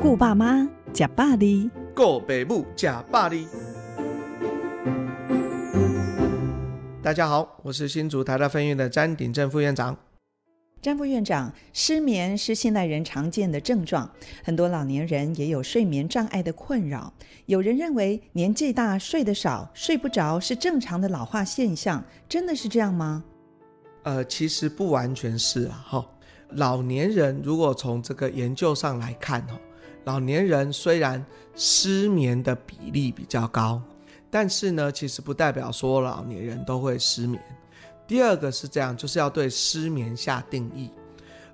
顾爸妈，吃百里，顾北母，吃百里。大家好，我是新竹台大分院的詹鼎正副院长。詹副院长，失眠是现代人常见的症状，很多老年人也有睡眠障碍的困扰。有人认为年纪大睡得少、睡不着是正常的老化现象，真的是这样吗？呃，其实不完全是啊，哈。老年人如果从这个研究上来看，哈，老年人虽然失眠的比例比较高，但是呢，其实不代表说老年人都会失眠。第二个是这样，就是要对失眠下定义。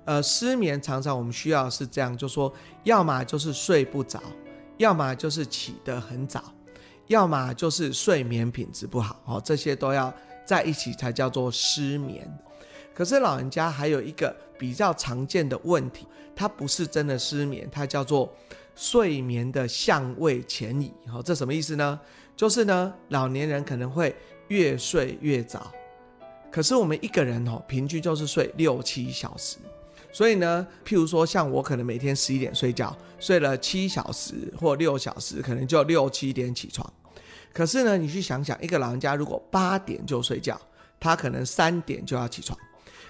呃，失眠常常我们需要是这样，就说要么就是睡不着，要么就是起得很早，要么就是睡眠品质不好，哦，这些都要在一起才叫做失眠。可是老人家还有一个比较常见的问题，它不是真的失眠，它叫做睡眠的相位前移。好，这什么意思呢？就是呢，老年人可能会越睡越早，可是我们一个人哦，平均就是睡六七小时。所以呢，譬如说像我可能每天十一点睡觉，睡了七小时或六小时，可能就六七点起床。可是呢，你去想想，一个老人家如果八点就睡觉，他可能三点就要起床。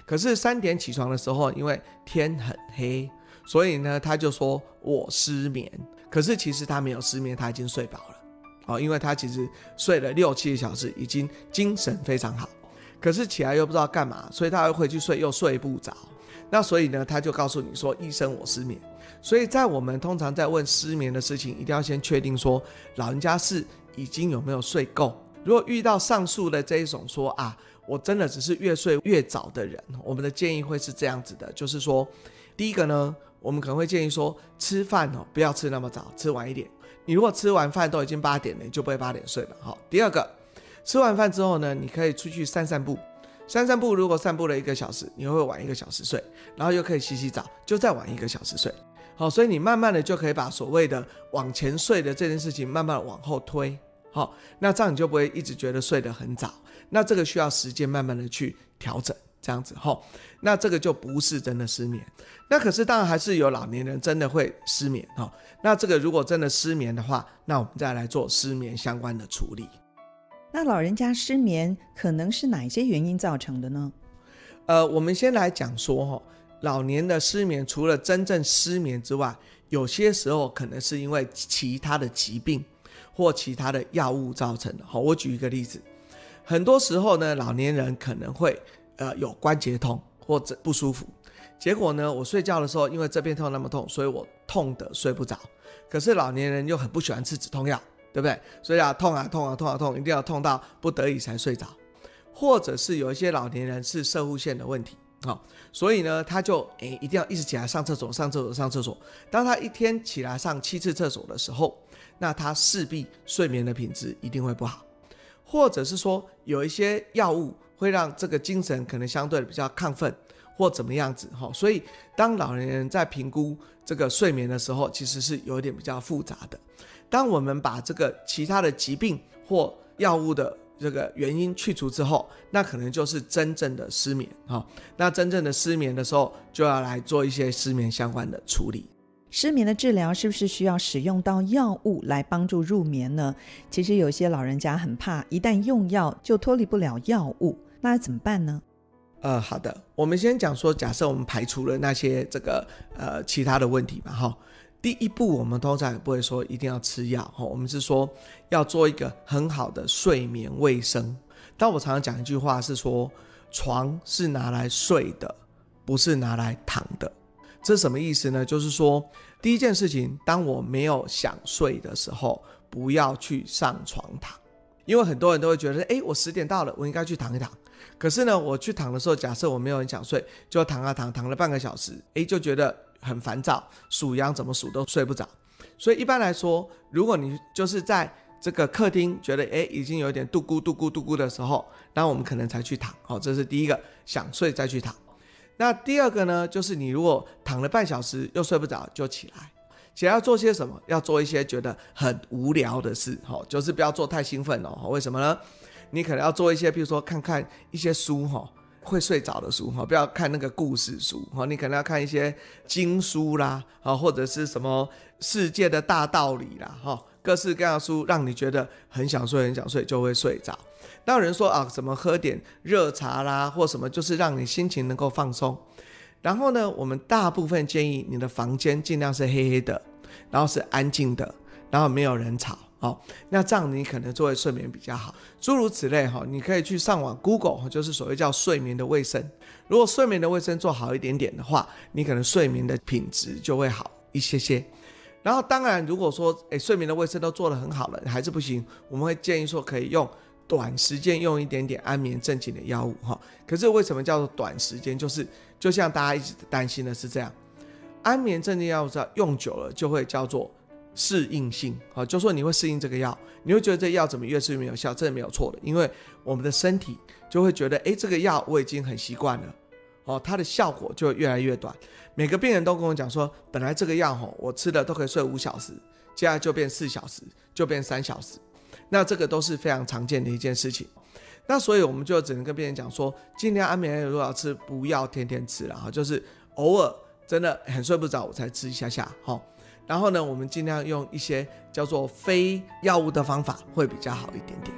可是三点起床的时候，因为天很黑，所以呢，他就说我失眠。可是其实他没有失眠，他已经睡饱了，哦，因为他其实睡了六七个小时，已经精神非常好。可是起来又不知道干嘛，所以他又回去睡，又睡不着。那所以呢，他就告诉你说，医生，我失眠。所以在我们通常在问失眠的事情，一定要先确定说，老人家是已经有没有睡够。如果遇到上述的这一种说啊。我真的只是越睡越早的人，我们的建议会是这样子的，就是说，第一个呢，我们可能会建议说，吃饭哦不要吃那么早，吃晚一点。你如果吃完饭都已经八点了，你就不会八点睡了。好，第二个，吃完饭之后呢，你可以出去散散步，散散步如果散步了一个小时，你会晚一个小时睡，然后又可以洗洗澡，就再晚一个小时睡。好，所以你慢慢的就可以把所谓的往前睡的这件事情慢慢往后推。好，那这样你就不会一直觉得睡得很早。那这个需要时间慢慢的去调整，这样子哦，那这个就不是真的失眠。那可是当然还是有老年人真的会失眠哦。那这个如果真的失眠的话，那我们再来做失眠相关的处理。那老人家失眠可能是哪些原因造成的呢？呃，我们先来讲说哈，老年的失眠除了真正失眠之外，有些时候可能是因为其他的疾病或其他的药物造成的。好，我举一个例子。很多时候呢，老年人可能会呃有关节痛或者不舒服，结果呢，我睡觉的时候因为这边痛那么痛，所以我痛得睡不着。可是老年人又很不喜欢吃止痛药，对不对？所以啊，痛啊痛啊痛啊痛，一定要痛到不得已才睡着。或者是有一些老年人是射护腺的问题，好，所以呢，他就诶一定要一直起来上厕所，上厕所，上厕所。当他一天起来上七次厕所的时候，那他势必睡眠的品质一定会不好。或者是说有一些药物会让这个精神可能相对比较亢奋或怎么样子哈，所以当老年人在评估这个睡眠的时候，其实是有一点比较复杂的。当我们把这个其他的疾病或药物的这个原因去除之后，那可能就是真正的失眠哈。那真正的失眠的时候，就要来做一些失眠相关的处理。失眠的治疗是不是需要使用到药物来帮助入眠呢？其实有些老人家很怕，一旦用药就脱离不了药物，那怎么办呢？呃，好的，我们先讲说，假设我们排除了那些这个呃其他的问题嘛，哈，第一步我们通常也不会说一定要吃药，哈，我们是说要做一个很好的睡眠卫生。但我常常讲一句话是说，床是拿来睡的，不是拿来躺的。这什么意思呢？就是说，第一件事情，当我没有想睡的时候，不要去上床躺，因为很多人都会觉得，哎，我十点到了，我应该去躺一躺。可是呢，我去躺的时候，假设我没有很想睡，就躺啊躺，躺了半个小时，哎，就觉得很烦躁，数羊怎么数都睡不着。所以一般来说，如果你就是在这个客厅觉得，哎，已经有点嘟咕嘟咕嘟咕的时候，那我们可能才去躺。好，这是第一个，想睡再去躺。那第二个呢，就是你如果躺了半小时又睡不着，就起来，起来要做些什么？要做一些觉得很无聊的事，哈，就是不要做太兴奋哦。为什么呢？你可能要做一些，比如说看看一些书，哈，会睡着的书哈，不要看那个故事书哈，你可能要看一些经书啦，啊，或者是什么世界的大道理啦，哈，各式各样的书，让你觉得很想睡，很想睡，就会睡着。那有人说啊，什么喝点热茶啦，或什么，就是让你心情能够放松。然后呢，我们大部分建议你的房间尽量是黑黑的，然后是安静的，然后没有人吵。好，那这样你可能就会睡眠比较好，诸如此类哈。你可以去上网 Google，就是所谓叫睡眠的卫生。如果睡眠的卫生做好一点点的话，你可能睡眠的品质就会好一些些。然后当然，如果说诶睡眠的卫生都做得很好了，还是不行，我们会建议说可以用短时间用一点点安眠镇静的药物哈。可是为什么叫做短时间？就是就像大家一直担心的是这样，安眠镇静药物用久了就会叫做。适应性，好，就说你会适应这个药，你会觉得这药怎么越吃越没有效，这是没有错的，因为我们的身体就会觉得，哎，这个药我已经很习惯了，哦，它的效果就越来越短。每个病人都跟我讲说，本来这个药吼我吃了都可以睡五小时，接下来就变四小时，就变三小时，那这个都是非常常见的一件事情。那所以我们就只能跟病人讲说，尽量安眠药如果要吃，不要天天吃了哈，就是偶尔真的很睡不着，我才吃一下下，哈。然后呢，我们尽量用一些叫做非药物的方法，会比较好一点点。